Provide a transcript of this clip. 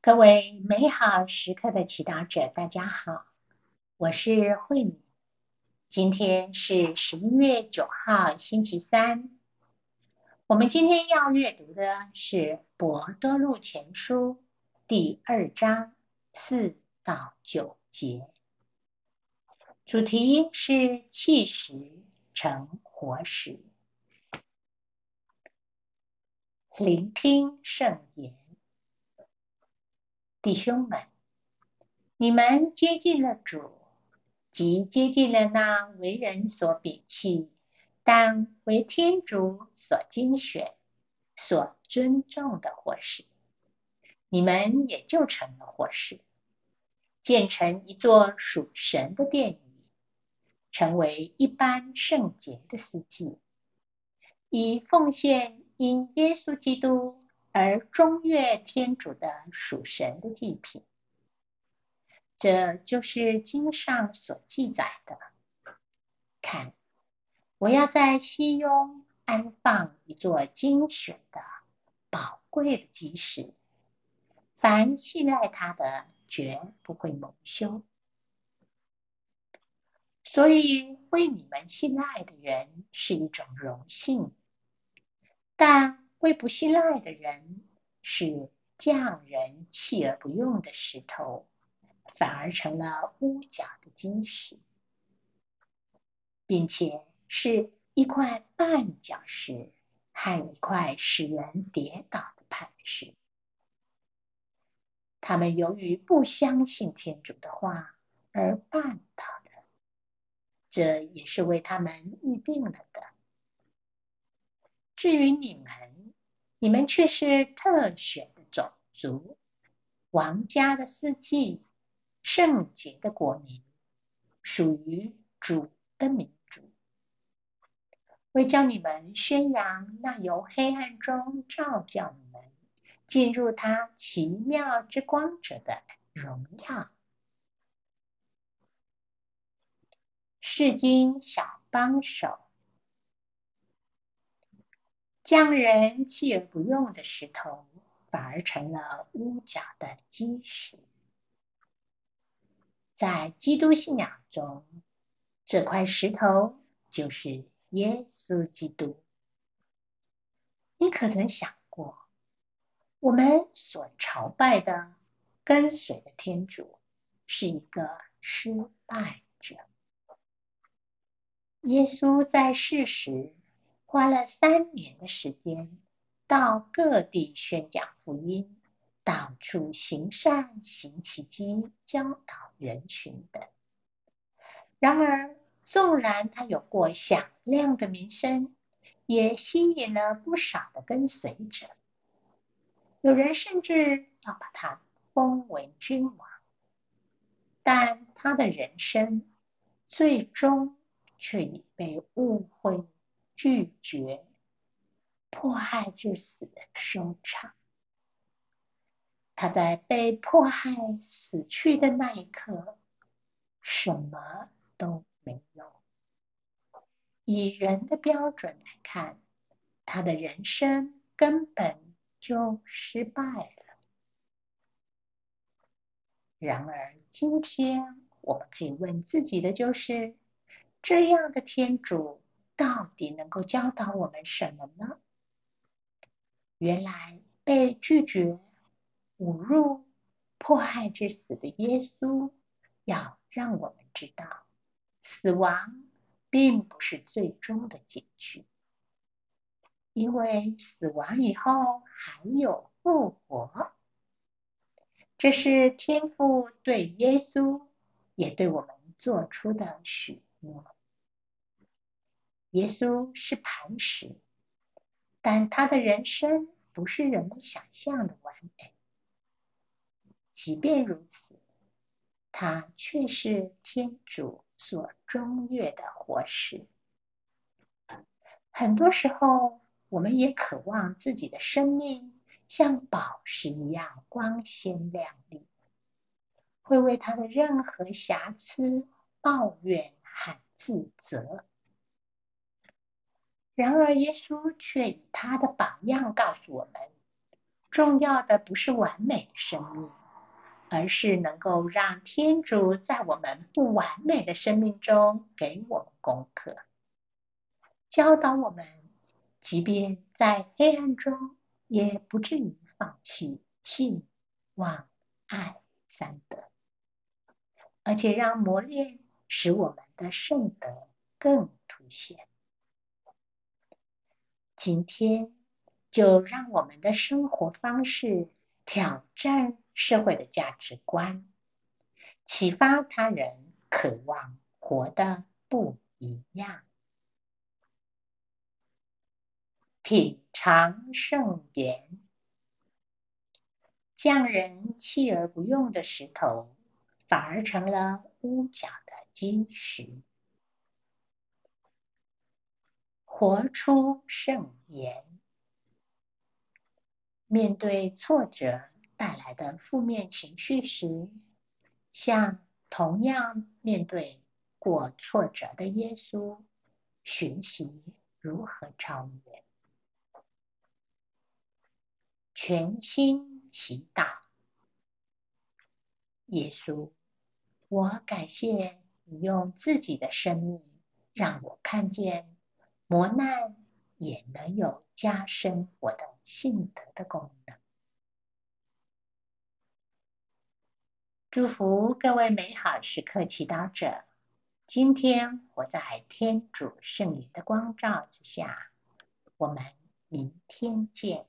各位美好时刻的祈祷者，大家好，我是慧敏。今天是十一月九号，星期三。我们今天要阅读的是《博多禄前书》第二章四到九节，主题是气石成活石。聆听圣言，弟兄们，你们接近了主。即接近了那为人所摒弃，但为天主所精选、所尊重的活石，你们也就成了活石，建成一座属神的殿宇，成为一般圣洁的司祭，以奉献因耶稣基督而中悦天主的属神的祭品。这就是经上所记载的。看，我要在西雍安放一座精选的、宝贵的基石，凡信赖他的，绝不会蒙羞。所以，为你们信赖的人是一种荣幸；但为不信赖的人，是匠人弃而不用的石头。反而成了屋角的基石，并且是一块绊脚石和一块使人跌倒的磐石。他们由于不相信天主的话而绊倒的，这也是为他们预定了的。至于你们，你们却是特选的种族，王家的司机。圣洁的国民，属于主的民族，为叫你们宣扬那由黑暗中照教你们进入他奇妙之光者的荣耀。世经小帮手，匠人弃而不用的石头，反而成了屋角的基石。在基督信仰中，这块石头就是耶稣基督。你可曾想过，我们所朝拜的、跟随的天主是一个失败者？耶稣在世时花了三年的时间，到各地宣讲福音。到处行善、行奇迹、教导人群等。然而，纵然他有过响亮的名声，也吸引了不少的跟随者。有人甚至要把他封为君王。但他的人生最终却已被误会、拒绝、迫害致死的收场。他在被迫害死去的那一刻，什么都没有。以人的标准来看，他的人生根本就失败了。然而，今天我们可以问自己的就是：这样的天主到底能够教导我们什么呢？原来被拒绝。侮辱、迫害致死的耶稣，要让我们知道，死亡并不是最终的结局，因为死亡以后还有复活。这是天父对耶稣，也对我们做出的许诺。耶稣是磐石，但他的人生不是人们想象的完美。即便如此，他却是天主所中悦的活石。很多时候，我们也渴望自己的生命像宝石一样光鲜亮丽，会为他的任何瑕疵抱怨和自责。然而，耶稣却以他的榜样告诉我们。重要的不是完美生命，而是能够让天主在我们不完美的生命中给我们功课，教导我们，即便在黑暗中，也不至于放弃信、望、爱三德，而且让磨练使我们的圣德更凸显。今天。就让我们的生活方式挑战社会的价值观，启发他人渴望活得不一样。品尝圣言，匠人弃而不用的石头，反而成了屋角的基石。活出圣言。面对挫折带来的负面情绪时，像同样面对过挫折的耶稣，学习如何超越。全心祈祷，耶稣，我感谢你用自己的生命让我看见磨难也能有加深我的。信德的功能。祝福各位美好时刻祈祷者，今天活在天主圣灵的光照之下。我们明天见。